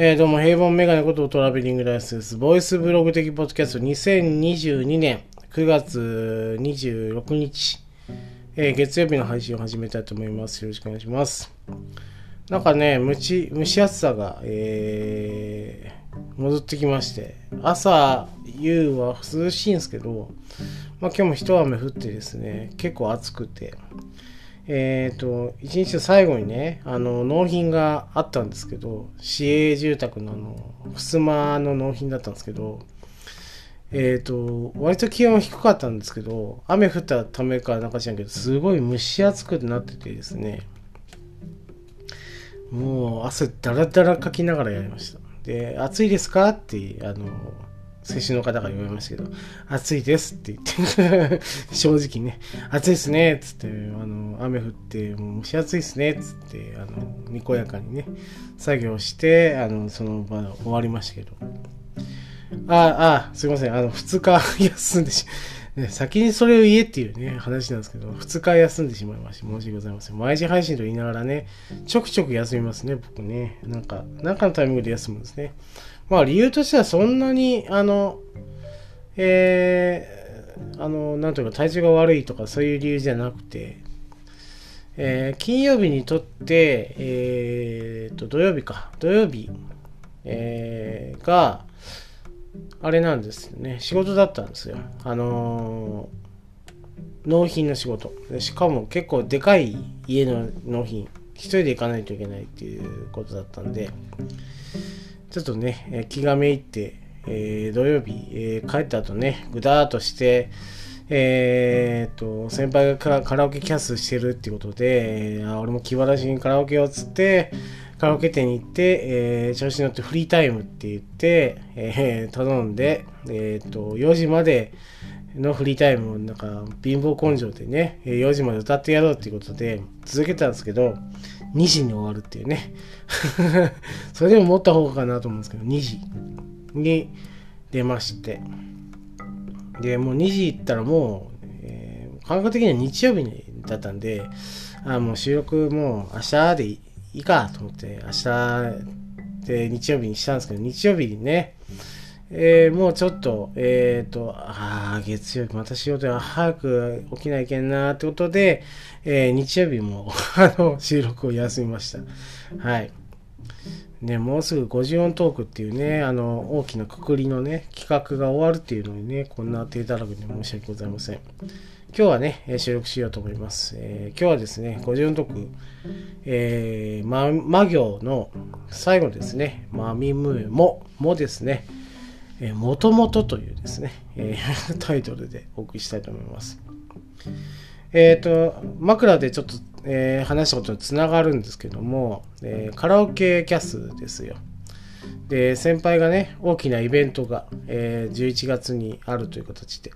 えー、どうも、平凡メガネことトラベリングライスです。ボイスブログ的ポッドキャスト2022年9月26日、えー、月曜日の配信を始めたいと思います。よろしくお願いします。なんかね、蒸し、蒸し暑さが、えー、戻ってきまして、朝、夕は涼しいんですけど、まあ今日も一雨降ってですね、結構暑くて、えっ、ー、と、一日の最後にね、あの、納品があったんですけど、市営住宅のあの、襖の納品だったんですけど、えっ、ー、と、割と気温低かったんですけど、雨降ったためかなんか知らんけど、すごい蒸し暑くなっててですね、もう汗だらだらかきながらやりました。で、暑いですか？って、あの、先週の方が言われましたけど、暑いですって言って 正直ね、暑いですねつって、あの、雨降って、もう蒸し暑いですねつって、あの、にこやかにね、作業して、あの、その場終わりましたけど。ああ、すいません、あの、2日 休んでし、ね、先にそれを言えっていうね、話なんですけど、2日休んでしまいまして、申し訳ございません。毎日配信と言いながらね、ちょくちょく休みますね、僕ね。なんか、なんかのタイミングで休むんですね。まあ理由としてはそんなに、あの、えー、あの、なんというか体調が悪いとかそういう理由じゃなくて、えー、金曜日にとって、えー、と、土曜日か、土曜日、えー、が、あれなんですね、仕事だったんですよ。あのー、納品の仕事。しかも結構でかい家の納品。一人で行かないといけないっていうことだったんで、ちょっとね、え気がめいって、えー、土曜日、えー、帰った後ね、ぐだーっとして、えー、と、先輩がカラオケキャスしてるっていうことで、えー、俺も気晴らしにカラオケをつって、カラオケ店に行って、えー、調子に乗ってフリータイムって言って、えー、頼んで、えー、と、4時までのフリータイムをなんか貧乏根性でね、4時まで歌ってやろうっていうことで続けたんですけど、2時に終わるっていうね。それでも持った方がかなと思うんですけど、2時に出まして。で、もう2時行ったらもう、えー、感覚的には日曜日にだったんで、あもう収録もう明日でいいかと思って、明日で日曜日にしたんですけど、日曜日にね、えー、もうちょっと、えっ、ー、と、ああ、月曜日また仕事が早く起きないけんなってことで、えー、日曜日も あの、収録を休みました。はい。ね、もうすぐ50音トークっていうね、あの、大きなくくりのね、企画が終わるっていうのにね、こんな手たらくで申し訳ございません。今日はね、収録しようと思います。えー、今日はですね、50音トーク、えー、ま、魔行の最後ですね、まみむも、もですね、えー、もともとというですね、えー、タイトルでお送りしたいと思います。えっ、ー、と、枕でちょっと、えー、話したことにつながるんですけども、えー、カラオケキャスですよ。で、先輩がね、大きなイベントが、えー、11月にあるという形で、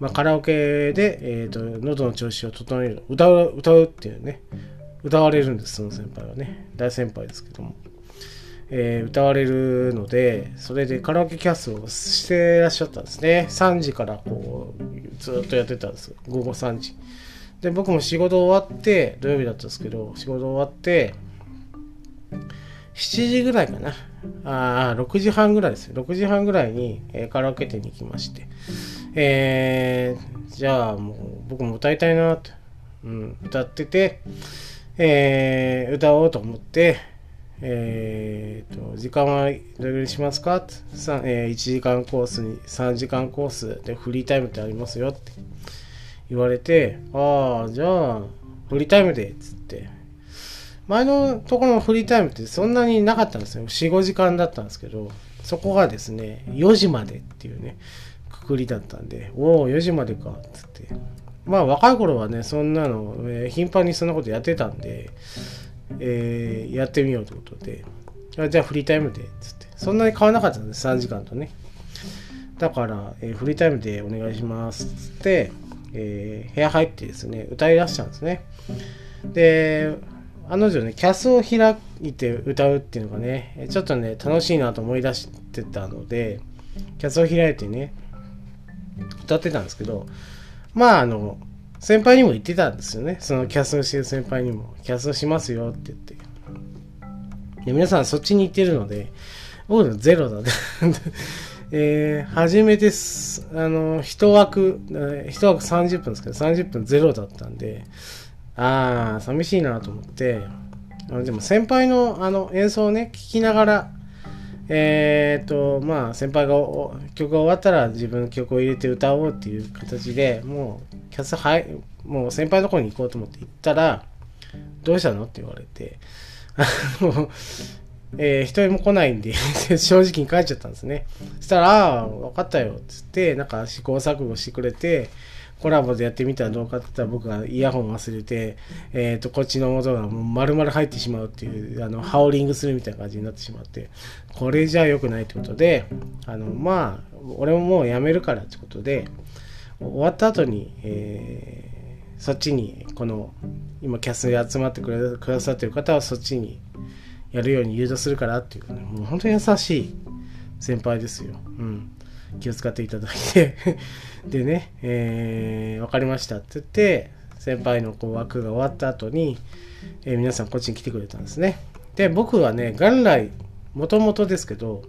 まあ、カラオケで、えーと、喉の調子を整える、歌う、歌うっていうね、歌われるんです、その先輩はね。大先輩ですけども。えー、歌われるので、それでカラオケキャスをしてらっしゃったんですね。3時からこう、ずっとやってたんです。午後3時。で、僕も仕事終わって、土曜日だったんですけど、仕事終わって、7時ぐらいかな。ああ、6時半ぐらいです。6時半ぐらいに、えー、カラオケ店に行きまして。えー、じゃあもう僕も歌いたいなって、うん、歌ってて、えー、歌おうと思って、えーと、時間はどれぐらいしますかって、えー、1時間コースに3時間コースでフリータイムってありますよって言われて、ああ、じゃあ、フリータイムで、っつって。前のところのフリータイムってそんなになかったんですよ。4、5時間だったんですけど、そこがですね、4時までっていうね、くくりだったんで、おお、4時までか、っつって。まあ若い頃はね、そんなの、えー、頻繁にそんなことやってたんで、えー、やってみようということで、あじゃあフリータイムで、っつって。そんなに変わらなかったんです、3時間とね。だから、えー、フリータイムでお願いします、っつって、えー、部屋入ってですね、歌い出したんですね。で、あの女ね、キャスを開いて歌うっていうのがね、ちょっとね、楽しいなと思い出してたので、キャスを開いてね、歌ってたんですけど、まあ、あの、先輩にも言ってたんですよね。そのキャスをしてる先輩にも、キャスをしますよって言って。で皆さんそっちに行ってるので、僕のゼロだね。えー、初めてす、あの、一枠、一枠30分ですけど、30分ゼロだったんで、ああ、寂しいなと思って、あのでも先輩のあの演奏をね、聞きながら、えっ、と、まあ、先輩が曲が終わったら自分の曲を入れて歌おうっていう形でもう、キャスはい、もう先輩のところに行こうと思って行ったら、どうしたのって言われて、あの、えー、一人も来ないんで 正直に帰っちゃったんですね。そしたら、ああ、分かったよ、っつって、なんか試行錯誤してくれて、コラボでやってみたらどうかって言ったら僕がイヤホン忘れて、えっ、ー、と、こっちの音がもう丸々入ってしまうっていう、あの、ハウリングするみたいな感じになってしまって、これじゃ良くないってことで、あの、まあ、俺ももうやめるからってことで、終わった後に、えー、そっちに、この、今キャスで集まってくださってる方はそっちにやるように誘導するからっていうね、もう本当に優しい先輩ですよ。うん。気を使っていただいて でね、えー、分かりましたって言って、先輩のこう枠が終わった後に、えー、皆さんこっちに来てくれたんですね。で、僕はね、元来、もともとですけど、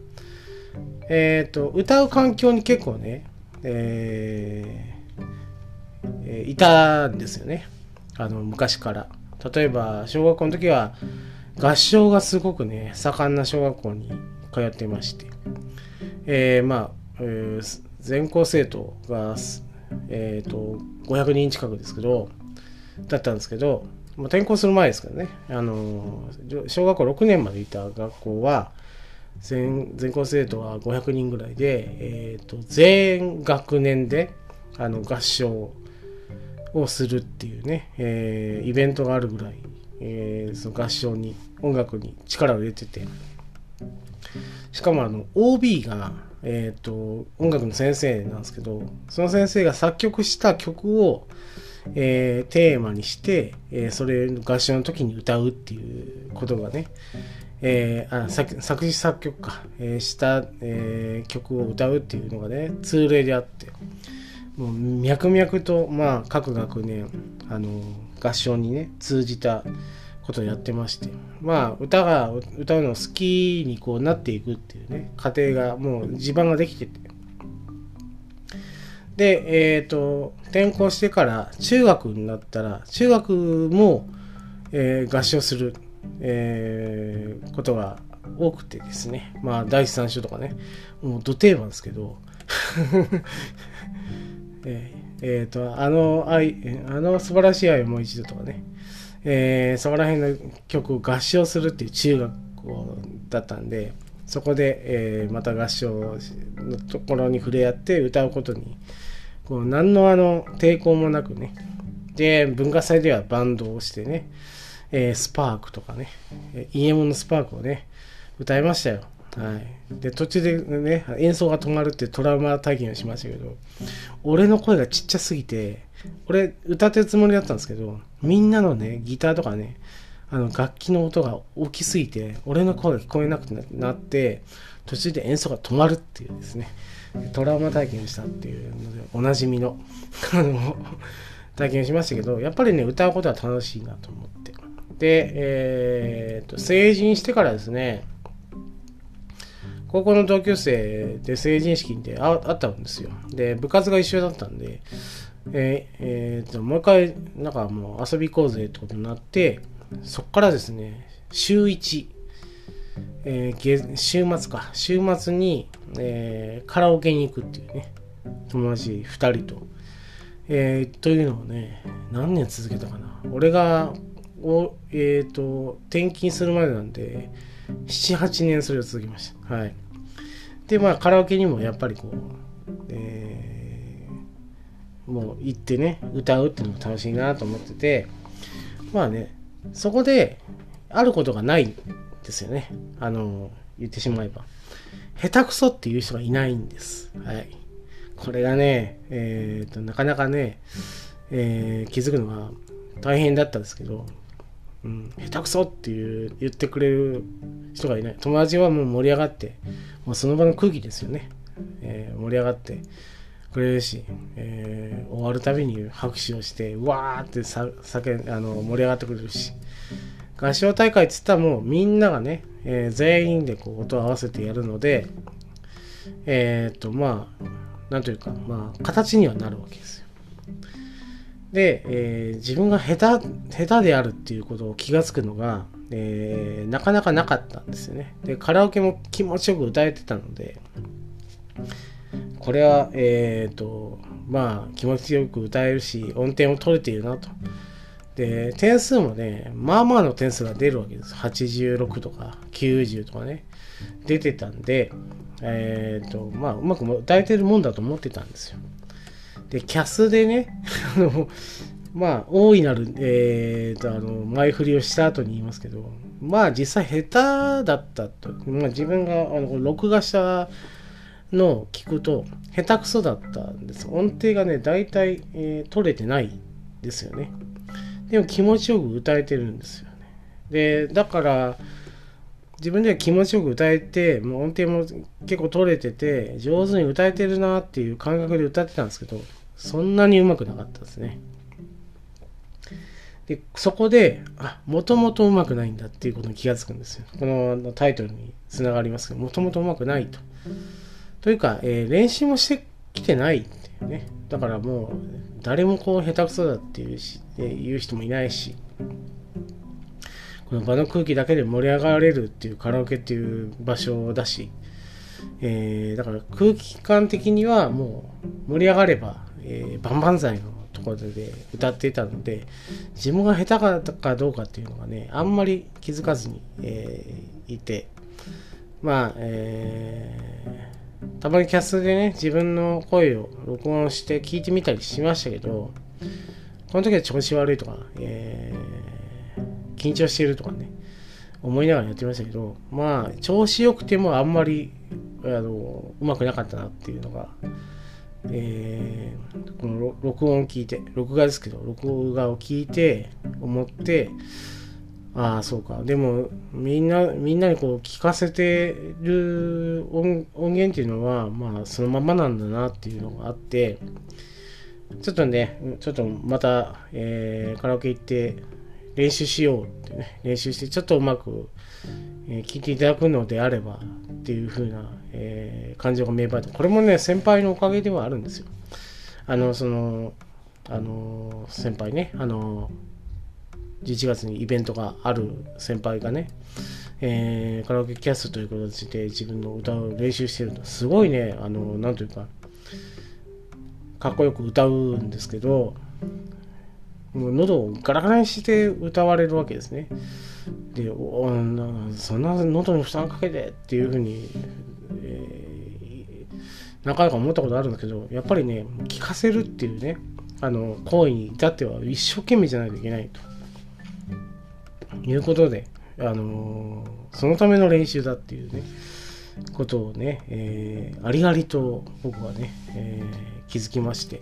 えっ、ー、と、歌う環境に結構ね、えー、いたんですよね。あの、昔から。例えば、小学校の時は、合唱がすごくね、盛んな小学校に通ってまして、えー、まあ、えー、全校生徒が、えーと、500人近くですけどだったんですけど、まあ、転校する前ですけどね。あの小学校6年までいた学校は全全校生徒は500人ぐらいで、えーと、全学年であの合唱をするっていうね、えー、イベントがあるぐらい、えー、その合唱に音楽に力を入れてて。しかもあの OB がえ、ー、と、音楽の先生なんですけど、その先生が作曲した曲を、えー、テーマにして、えー、それの合唱の時に歌うっていうことがね、えー、あ作作詞作曲か、えー、した、えー、曲を歌うっていうのがね通例であってもう脈々と、まあ、各学年あの合唱にね通じたことをやってましてまあ歌が歌うの好きにこうなっていくっていうね過程がもう地盤ができてて。でえっ、ー、と転校してから中学になったら中学も、えー、合唱する、えー、ことが多くてですね。まあ第三章とかね。もうど定番ですけど。えーえーと、あの愛あの素晴らしい愛をもう一度とかね。えー、そこら辺の曲を合唱するっていう中学校だったんでそこで、えー、また合唱のところに触れ合って歌うことにこう何のあの抵抗もなくね。で文化祭ではバンドをしてね、えー、スパークとかね。EM のスパークをね歌いましたよ。はい、で途中でね演奏が止まるってトラウマ体験をしましたけど俺の声がちっちゃすぎて俺歌ってるつもりだったんですけどみんなのねギターとかねあの楽器の音が大きすぎて俺の声が聞こえなくなって途中で演奏が止まるっていうですねトラウマ体験をしたっていうのでおなじみの体験しましたけどやっぱりね歌うことは楽しいなと思って。でえー、っと成人してからですね高校の同級生で成人式であったんですよ。で、部活が一緒だったんで、えー、えー、ともう一回、なんかもう遊び行こうぜってことになって、そっからですね、週1、えー、週末か、週末に、えー、カラオケに行くっていうね、友達2人と。えー、というのをね、何年続けたかな。俺が、おえっ、ー、と、転勤するまでなんで、7、8年それを続きました。はい。で、まあ、カラオケにもやっぱりこう、えー、もう行ってね、歌うっていうのも楽しいなと思ってて、まあね、そこで、あることがないんですよね。あの、言ってしまえば。下手くそっていう人がいないんです。はい。これがね、えーと、なかなかね、えー、気づくのは大変だったんですけど、うん、下手くそっていう言ってくれる人がいない。友達はもう盛り上がってもうその場の空気ですよね、えー、盛り上がってくれるし、えー、終わるたびに拍手をしてわーってさ叫あの盛り上がってくれるし。合唱大会っつったらもうみんながね、えー、全員でこう音を合わせてやるので、えっ、と、まあ、なんというか、まあ、形にはなるわけです。で、えー、自分が下手、下手であるっていうことを気がつくのが、えー、なかなかなかったんですよね。で、カラオケも気持ちよく歌えてたので、これは、えっ、ー、と、まあ、気持ちよく歌えるし、音程も取れているなと。で、点数もね、まあまあの点数が出るわけです。86とか90とかね、出てたんで、えっ、と、まあ、うまく歌えてるもんだと思ってたんですよ。で、キャスでね、あの、まあ、大いなる、えーと、あの、前振りをした後に言いますけど、まあ、実際下手だったと。まあ、自分が、あの、録画したのを聞くと、下手くそだったんです。音程がね、大体、えー、取れてないですよね。でも気持ちよく歌えてるんですよね。で、だから、自分では気持ちよく歌えて、もう音程も結構取れてて、上手に歌えてるなっていう感覚で歌ってたんですけど、そんなにうまくなかったですね。で、そこで、あ、もともとうまくないんだっていうことに気がつくんですよ。このタイトルにつながりますけど、もともとうまくないと。というか、えー、練習もしてきてないっていうね。だからもう、誰もこう下手くそだっていうし、えー、言う人もいないし、この場の空気だけで盛り上がれるっていうカラオケっていう場所だし、えー、だから空気感的にはもう盛り上がれば、えー、万々歳のところで歌っていたので自分が下手かどうかっていうのがねあんまり気づかずに、えー、いてまあ、えー、たまにキャスでね自分の声を録音して聞いてみたりしましたけどこの時は調子悪いとか、えー、緊張しているとかね思いながらやってましたけどまあ調子良くてもあんまりあのうまくなかったなっていうのがえー、この録音を聞いて、録画ですけど、録画を聞いて、思って、ああ、そうか。でも、みんな、みんなにこう聞かせてる音源っていうのは、まあ、そのままなんだなっていうのがあって、ちょっとね、ちょっとまた、えー、カラオケ行って練習しようってね、練習して、ちょっとうまく、えー、聞いていただくのであれば、っていう風な、えー、感情が芽生えた。これもね、先輩のおかげではあるんですよ。あの、その、あの、先輩ね、あの、11月にイベントがある先輩がね、えー、カラオケキャストという形で自分の歌を練習してると、すごいね、あの、なんというか、かっこよく歌うんですけど、もう喉をガラガラにして歌われるわけですね。でおそんな喉に負担かけてっていうふうに、えー、なかなか思ったことあるんだけどやっぱりね聞かせるっていうねあの行為に至っては一生懸命じゃないといけないと。いうことで、あのー、そのための練習だっていうねことをね、えー、ありありと僕はね、えー、気づきまして、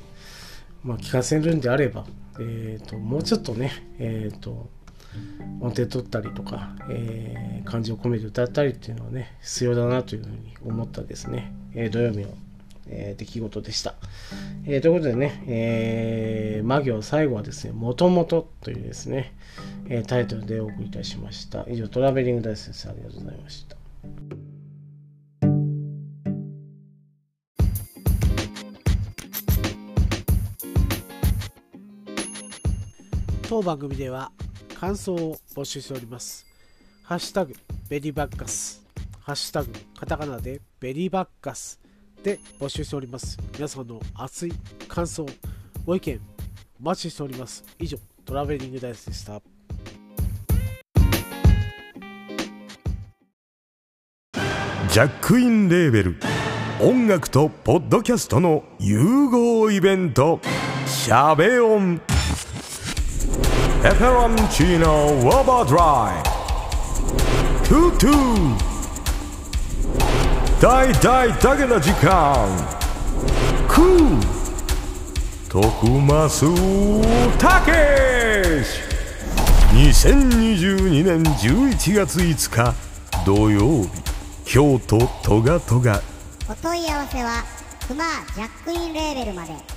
まあ、聞かせるんであれば、えーと、もうちょっとね、えーと音程取ったりとか、えー、漢字を込めて歌ったりっていうのはね、必要だなというふうに思ったですね、えー、土曜日の、えー、出来事でした。えー、ということでね、えー、魔行最後はですね、もともとというですね、えタイトルでお送りいたしました。以上、トラベリング大先生ありがとうございました。当番組では感想を募集しております。ハッシュタグ、ベリーバッカス。ハッシュタグ、カタカナでベリーバッカスで募集しております。皆さんの熱い感想、ご意見、お待ちしております。以上、トラベリングダイスでした。ジャックインレーベル音楽とポッドキャストの融合イベント「シャベオン」ペペロンチーノウォーバードライトゥトゥ大大だけな時間クー徳マスたけし2022年11月5日土曜日京都トガトガお問い合わせはクマジャックインレーベルまで。